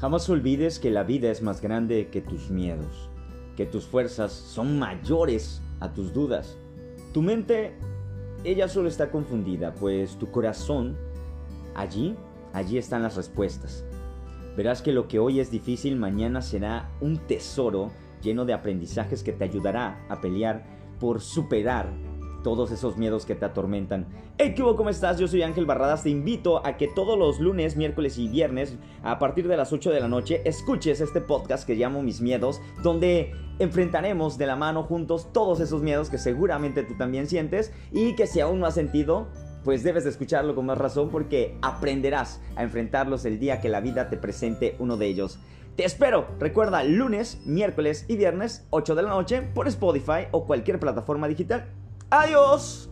Jamás olvides que la vida es más grande que tus miedos, que tus fuerzas son mayores a tus dudas. Tu mente, ella solo está confundida, pues tu corazón, allí, allí están las respuestas. Verás que lo que hoy es difícil mañana será un tesoro lleno de aprendizajes que te ayudará a pelear por superar todos esos miedos que te atormentan. Hey, ¿qué ¿Cómo estás? Yo soy Ángel Barradas. Te invito a que todos los lunes, miércoles y viernes, a partir de las 8 de la noche, escuches este podcast que llamo Mis Miedos, donde enfrentaremos de la mano juntos todos esos miedos que seguramente tú también sientes y que si aún no has sentido, pues debes de escucharlo con más razón porque aprenderás a enfrentarlos el día que la vida te presente uno de ellos. Te espero, recuerda, lunes, miércoles y viernes, 8 de la noche, por Spotify o cualquier plataforma digital. Adiós.